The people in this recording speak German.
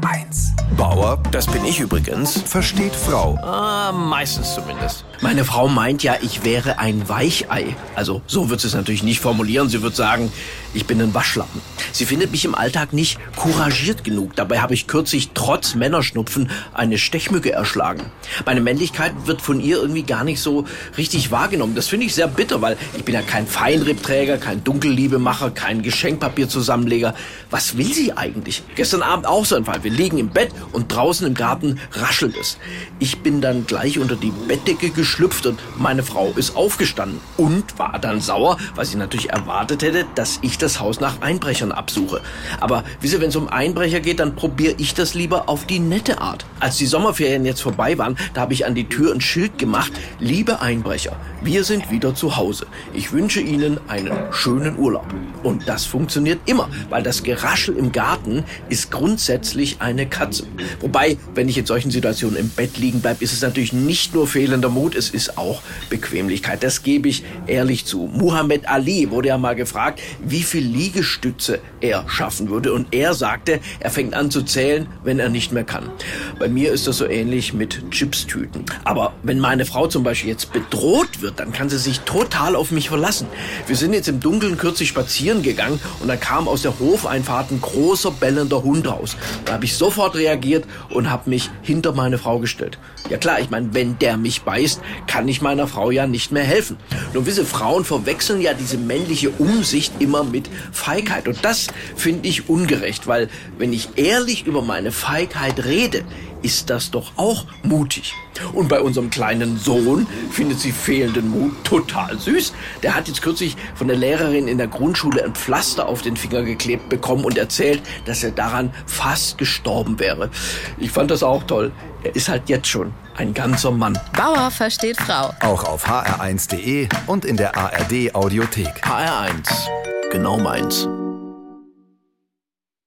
HR1. Bauer, das bin ich übrigens, Versteht Frau. ah, meistens zumindest. Meine Frau meint ja, ich wäre ein Weichei. Also so wird sie es natürlich nicht formulieren. Sie wird sagen, ich bin ein Waschlappen. Sie findet mich im Alltag nicht couragiert genug. Dabei habe ich kürzlich trotz Männerschnupfen eine Stechmücke erschlagen. Meine Männlichkeit wird von ihr irgendwie gar nicht so richtig wahrgenommen. Das finde ich sehr bitter, weil ich bin ja kein Feinrippträger, kein Dunkelliebemacher, kein Geschenkpapierzusammenleger. Was will sie eigentlich? Gestern Abend auch so ein Fall. Wir liegen im Bett und draußen im Garten raschelt es. Ich bin dann gleich unter die Bettdecke geschlüpft und meine Frau ist aufgestanden und war dann sauer, weil sie natürlich erwartet hätte, dass ich das Haus nach Einbrechern absuche. Aber wie Sie, wenn es um Einbrecher geht, dann probiere ich das lieber auf die nette Art. Als die Sommerferien jetzt vorbei waren, da habe ich an die Tür ein Schild gemacht. Liebe Einbrecher, wir sind wieder zu Hause. Ich wünsche Ihnen einen schönen Urlaub. Und das funktioniert immer, weil das Geraschel im Garten ist grundsätzlich eine Katze. Wobei, wenn ich in solchen Situationen im Bett liegen bleibe, ist es natürlich nicht nur fehlender Mut, es ist auch Bequemlichkeit. Das gebe ich ehrlich zu. Muhammad Ali wurde ja mal gefragt, wie viel Liegestütze er schaffen würde. Und er sagte, er fängt an zu zählen, wenn er nicht mehr kann. Bei mir ist das so ähnlich mit Chipstüten. Aber wenn meine Frau zum Beispiel jetzt bedroht wird, dann kann sie sich total auf mich verlassen. Wir sind jetzt im Dunkeln kürzlich spazieren gegangen und da kam aus der Hofeinfahrt ein großer bellender Hund raus. Da habe ich sofort reagiert und habe mich hinter meine Frau gestellt. Ja klar, ich meine, wenn der mich beißt, kann ich meiner Frau ja nicht mehr helfen. Nur wisse, Frauen verwechseln ja diese männliche Umsicht immer mit Feigheit. Und das finde ich ungerecht, weil wenn ich ehrlich über meine Feigheit rede, ist das doch auch mutig. Und bei unserem kleinen Sohn findet sie fehlenden Mut total süß. Der hat jetzt kürzlich von der Lehrerin in der Grundschule ein Pflaster auf den Finger geklebt bekommen und erzählt, dass er daran fast gestorben wäre. Ich fand das auch toll. Er ist halt jetzt schon ein ganzer Mann. Bauer versteht Frau. Auch auf hr1.de und in der ARD Audiothek. HR1. Genau meins.